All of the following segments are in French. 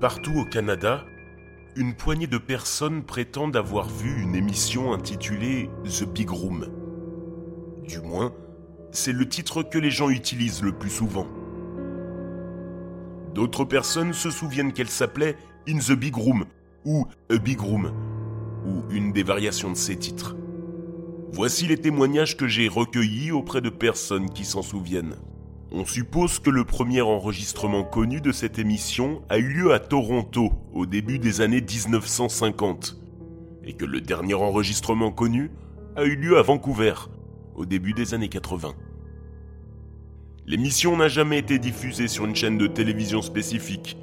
Partout au Canada, une poignée de personnes prétendent avoir vu une émission intitulée The Big Room. Du moins, c'est le titre que les gens utilisent le plus souvent. D'autres personnes se souviennent qu'elle s'appelait In the Big Room ou A Big Room ou une des variations de ces titres. Voici les témoignages que j'ai recueillis auprès de personnes qui s'en souviennent. On suppose que le premier enregistrement connu de cette émission a eu lieu à Toronto au début des années 1950 et que le dernier enregistrement connu a eu lieu à Vancouver au début des années 80. L'émission n'a jamais été diffusée sur une chaîne de télévision spécifique,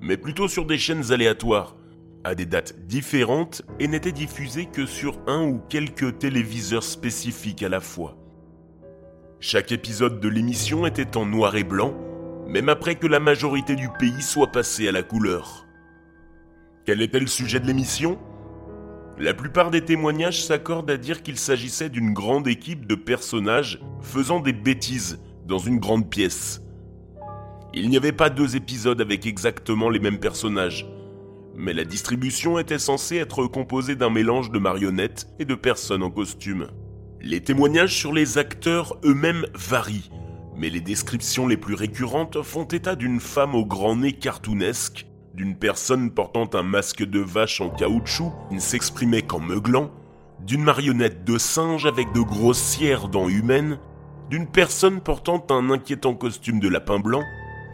mais plutôt sur des chaînes aléatoires, à des dates différentes et n'était diffusée que sur un ou quelques téléviseurs spécifiques à la fois. Chaque épisode de l'émission était en noir et blanc, même après que la majorité du pays soit passée à la couleur. Quel était le sujet de l'émission? La plupart des témoignages s'accordent à dire qu'il s'agissait d'une grande équipe de personnages faisant des bêtises dans une grande pièce. Il n'y avait pas deux épisodes avec exactement les mêmes personnages, mais la distribution était censée être composée d'un mélange de marionnettes et de personnes en costume. Les témoignages sur les acteurs eux-mêmes varient, mais les descriptions les plus récurrentes font état d'une femme au grand nez cartoonesque, d'une personne portant un masque de vache en caoutchouc qui ne s'exprimait qu'en meuglant, d'une marionnette de singe avec de grossières dents humaines, d'une personne portant un inquiétant costume de lapin blanc,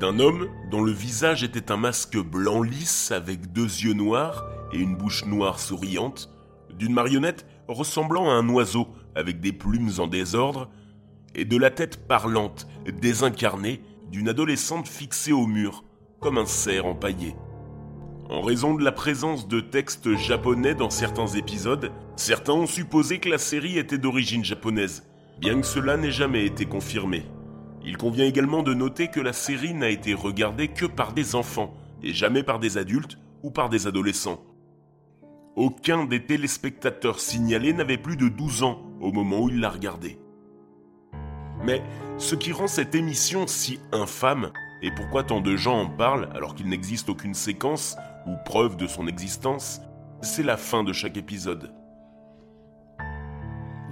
d'un homme dont le visage était un masque blanc lisse avec deux yeux noirs et une bouche noire souriante, d'une marionnette ressemblant à un oiseau avec des plumes en désordre, et de la tête parlante, désincarnée, d'une adolescente fixée au mur, comme un cerf empaillé. En raison de la présence de textes japonais dans certains épisodes, certains ont supposé que la série était d'origine japonaise, bien que cela n'ait jamais été confirmé. Il convient également de noter que la série n'a été regardée que par des enfants, et jamais par des adultes ou par des adolescents. Aucun des téléspectateurs signalés n'avait plus de 12 ans au moment où il la regardait. Mais ce qui rend cette émission si infâme, et pourquoi tant de gens en parlent alors qu'il n'existe aucune séquence ou preuve de son existence, c'est la fin de chaque épisode.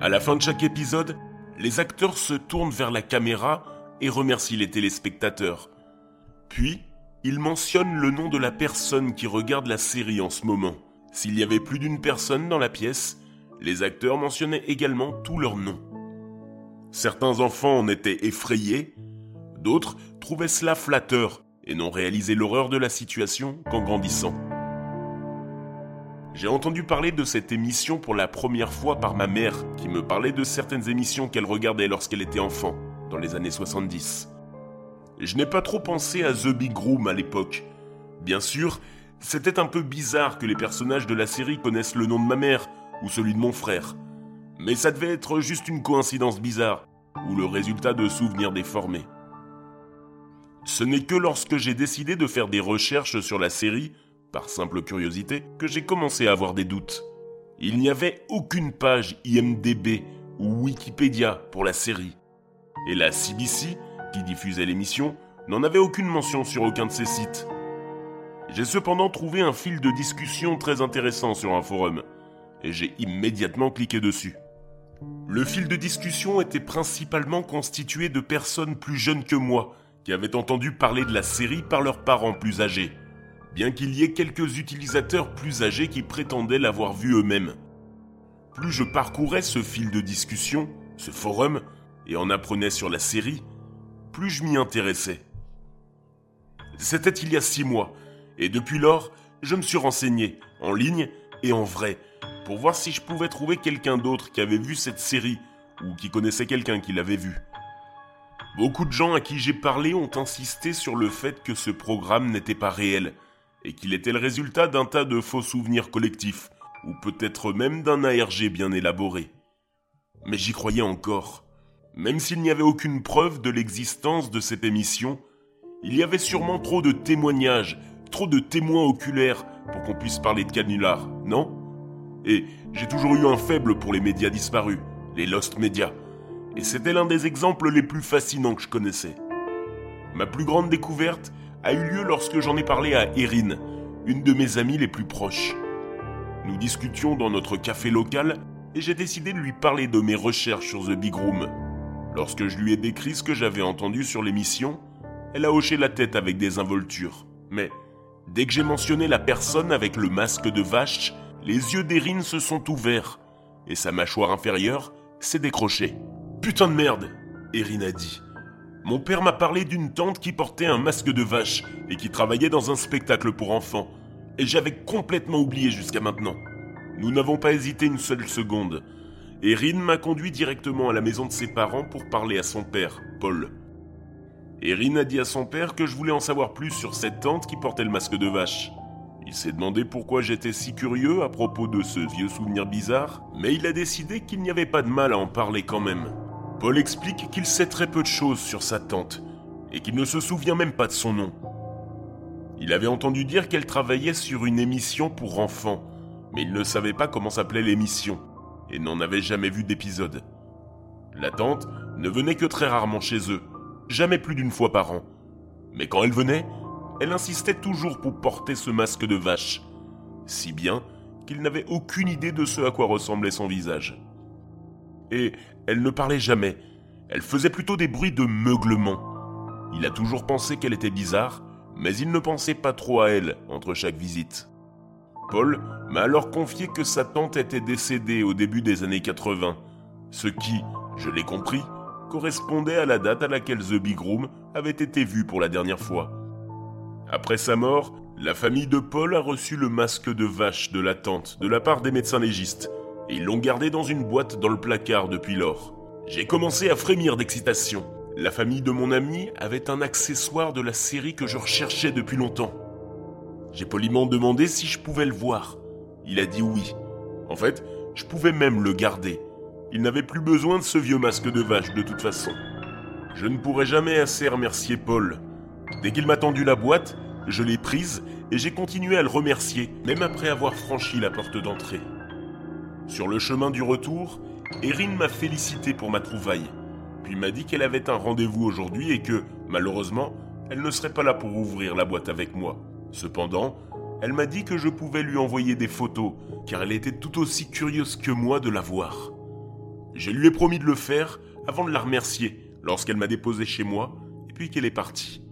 À la fin de chaque épisode, les acteurs se tournent vers la caméra et remercient les téléspectateurs. Puis, ils mentionnent le nom de la personne qui regarde la série en ce moment. S'il y avait plus d'une personne dans la pièce, les acteurs mentionnaient également tous leurs noms. Certains enfants en étaient effrayés, d'autres trouvaient cela flatteur et n'ont réalisé l'horreur de la situation qu'en grandissant. J'ai entendu parler de cette émission pour la première fois par ma mère, qui me parlait de certaines émissions qu'elle regardait lorsqu'elle était enfant, dans les années 70. Je n'ai pas trop pensé à The Big Room à l'époque. Bien sûr, c'était un peu bizarre que les personnages de la série connaissent le nom de ma mère ou celui de mon frère. Mais ça devait être juste une coïncidence bizarre, ou le résultat de souvenirs déformés. Ce n'est que lorsque j'ai décidé de faire des recherches sur la série, par simple curiosité, que j'ai commencé à avoir des doutes. Il n'y avait aucune page IMDB ou Wikipédia pour la série. Et la CBC, qui diffusait l'émission, n'en avait aucune mention sur aucun de ses sites. J'ai cependant trouvé un fil de discussion très intéressant sur un forum, et j'ai immédiatement cliqué dessus. Le fil de discussion était principalement constitué de personnes plus jeunes que moi, qui avaient entendu parler de la série par leurs parents plus âgés, bien qu'il y ait quelques utilisateurs plus âgés qui prétendaient l'avoir vue eux-mêmes. Plus je parcourais ce fil de discussion, ce forum, et en apprenais sur la série, plus je m'y intéressais. C'était il y a six mois, et depuis lors, je me suis renseigné, en ligne et en vrai, pour voir si je pouvais trouver quelqu'un d'autre qui avait vu cette série, ou qui connaissait quelqu'un qui l'avait vue. Beaucoup de gens à qui j'ai parlé ont insisté sur le fait que ce programme n'était pas réel, et qu'il était le résultat d'un tas de faux souvenirs collectifs, ou peut-être même d'un ARG bien élaboré. Mais j'y croyais encore. Même s'il n'y avait aucune preuve de l'existence de cette émission, il y avait sûrement trop de témoignages trop de témoins oculaires pour qu'on puisse parler de canular, non? Et j'ai toujours eu un faible pour les médias disparus, les lost médias. Et c'était l'un des exemples les plus fascinants que je connaissais. Ma plus grande découverte a eu lieu lorsque j'en ai parlé à Erin, une de mes amies les plus proches. Nous discutions dans notre café local et j'ai décidé de lui parler de mes recherches sur The Big Room. Lorsque je lui ai décrit ce que j'avais entendu sur l'émission, elle a hoché la tête avec des involtures. Mais dès que j'ai mentionné la personne avec le masque de vache, les yeux d'Erin se sont ouverts et sa mâchoire inférieure s'est décrochée. Putain de merde, Erin a dit. Mon père m'a parlé d'une tante qui portait un masque de vache et qui travaillait dans un spectacle pour enfants. Et j'avais complètement oublié jusqu'à maintenant. Nous n'avons pas hésité une seule seconde. Erin m'a conduit directement à la maison de ses parents pour parler à son père, Paul. Erin a dit à son père que je voulais en savoir plus sur cette tante qui portait le masque de vache. Il s'est demandé pourquoi j'étais si curieux à propos de ce vieux souvenir bizarre, mais il a décidé qu'il n'y avait pas de mal à en parler quand même. Paul explique qu'il sait très peu de choses sur sa tante, et qu'il ne se souvient même pas de son nom. Il avait entendu dire qu'elle travaillait sur une émission pour enfants, mais il ne savait pas comment s'appelait l'émission, et n'en avait jamais vu d'épisode. La tante ne venait que très rarement chez eux, jamais plus d'une fois par an. Mais quand elle venait, elle insistait toujours pour porter ce masque de vache, si bien qu'il n'avait aucune idée de ce à quoi ressemblait son visage. Et elle ne parlait jamais, elle faisait plutôt des bruits de meuglement. Il a toujours pensé qu'elle était bizarre, mais il ne pensait pas trop à elle entre chaque visite. Paul m'a alors confié que sa tante était décédée au début des années 80, ce qui, je l'ai compris, correspondait à la date à laquelle The Big Room avait été vu pour la dernière fois. Après sa mort, la famille de Paul a reçu le masque de vache de la tante de la part des médecins légistes, et ils l'ont gardé dans une boîte dans le placard depuis lors. J'ai commencé à frémir d'excitation. La famille de mon ami avait un accessoire de la série que je recherchais depuis longtemps. J'ai poliment demandé si je pouvais le voir. Il a dit oui. En fait, je pouvais même le garder. Il n'avait plus besoin de ce vieux masque de vache de toute façon. Je ne pourrai jamais assez remercier Paul. Dès qu'il m'a tendu la boîte, je l'ai prise et j'ai continué à le remercier, même après avoir franchi la porte d'entrée. Sur le chemin du retour, Erin m'a félicité pour ma trouvaille, puis m'a dit qu'elle avait un rendez-vous aujourd'hui et que, malheureusement, elle ne serait pas là pour ouvrir la boîte avec moi. Cependant, elle m'a dit que je pouvais lui envoyer des photos, car elle était tout aussi curieuse que moi de la voir. Je lui ai promis de le faire avant de la remercier lorsqu'elle m'a déposé chez moi et puis qu'elle est partie.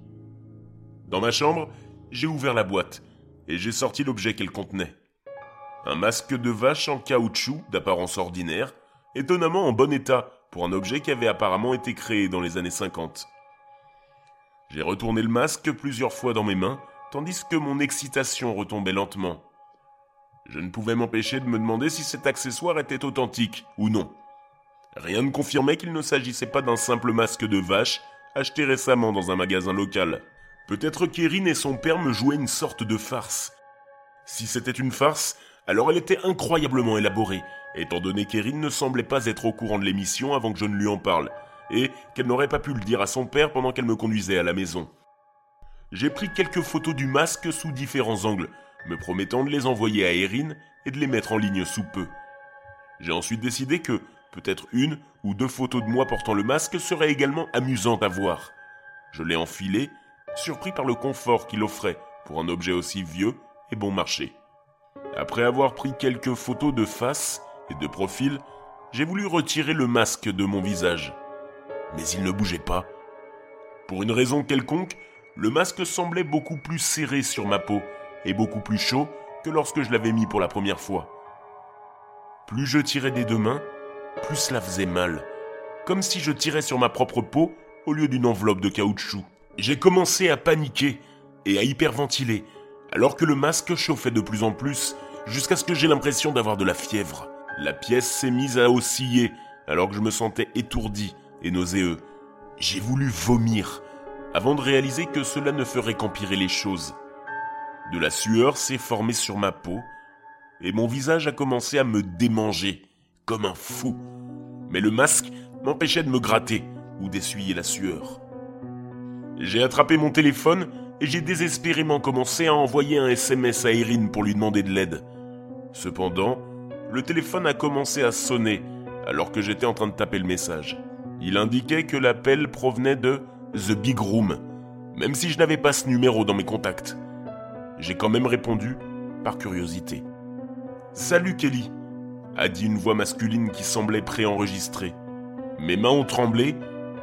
Dans ma chambre, j'ai ouvert la boîte et j'ai sorti l'objet qu'elle contenait. Un masque de vache en caoutchouc d'apparence ordinaire, étonnamment en bon état pour un objet qui avait apparemment été créé dans les années 50. J'ai retourné le masque plusieurs fois dans mes mains, tandis que mon excitation retombait lentement. Je ne pouvais m'empêcher de me demander si cet accessoire était authentique ou non. Rien ne confirmait qu'il ne s'agissait pas d'un simple masque de vache acheté récemment dans un magasin local. Peut-être qu'Erin et son père me jouaient une sorte de farce. Si c'était une farce, alors elle était incroyablement élaborée, étant donné qu'Erin ne semblait pas être au courant de l'émission avant que je ne lui en parle, et qu'elle n'aurait pas pu le dire à son père pendant qu'elle me conduisait à la maison. J'ai pris quelques photos du masque sous différents angles, me promettant de les envoyer à Erin et de les mettre en ligne sous peu. J'ai ensuite décidé que, Peut-être une ou deux photos de moi portant le masque seraient également amusantes à voir. Je l'ai enfilé, surpris par le confort qu'il offrait pour un objet aussi vieux et bon marché. Après avoir pris quelques photos de face et de profil, j'ai voulu retirer le masque de mon visage. Mais il ne bougeait pas. Pour une raison quelconque, le masque semblait beaucoup plus serré sur ma peau et beaucoup plus chaud que lorsque je l'avais mis pour la première fois. Plus je tirais des deux mains, plus cela faisait mal, comme si je tirais sur ma propre peau au lieu d'une enveloppe de caoutchouc. J'ai commencé à paniquer et à hyperventiler, alors que le masque chauffait de plus en plus, jusqu'à ce que j'ai l'impression d'avoir de la fièvre. La pièce s'est mise à osciller, alors que je me sentais étourdi et nauséeux. J'ai voulu vomir, avant de réaliser que cela ne ferait qu'empirer les choses. De la sueur s'est formée sur ma peau, et mon visage a commencé à me démanger comme un fou. Mais le masque m'empêchait de me gratter ou d'essuyer la sueur. J'ai attrapé mon téléphone et j'ai désespérément commencé à envoyer un SMS à Erin pour lui demander de l'aide. Cependant, le téléphone a commencé à sonner alors que j'étais en train de taper le message. Il indiquait que l'appel provenait de The Big Room, même si je n'avais pas ce numéro dans mes contacts. J'ai quand même répondu, par curiosité. Salut Kelly, a dit une voix masculine qui semblait préenregistrée. Mes mains ont tremblé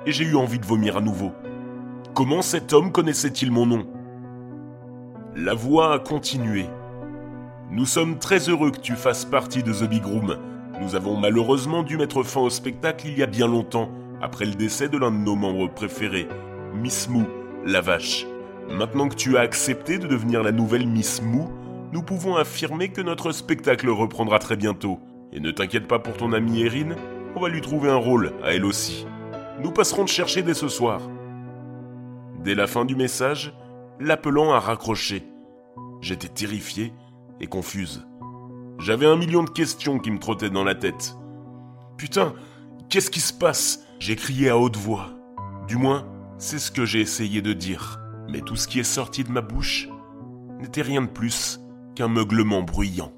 et j'ai eu envie de vomir à nouveau. Comment cet homme connaissait-il mon nom? La voix a continué. Nous sommes très heureux que tu fasses partie de The Big Room. Nous avons malheureusement dû mettre fin au spectacle il y a bien longtemps, après le décès de l'un de nos membres préférés, Miss Moo, la vache. Maintenant que tu as accepté de devenir la nouvelle Miss Moo, nous pouvons affirmer que notre spectacle reprendra très bientôt. Et ne t'inquiète pas pour ton amie Erin, on va lui trouver un rôle, à elle aussi. Nous passerons te chercher dès ce soir. Dès la fin du message, l'appelant a raccroché. J'étais terrifié et confuse. J'avais un million de questions qui me trottaient dans la tête. Putain, qu'est-ce qui se passe? J'ai crié à haute voix. Du moins, c'est ce que j'ai essayé de dire. Mais tout ce qui est sorti de ma bouche n'était rien de plus qu'un meuglement bruyant.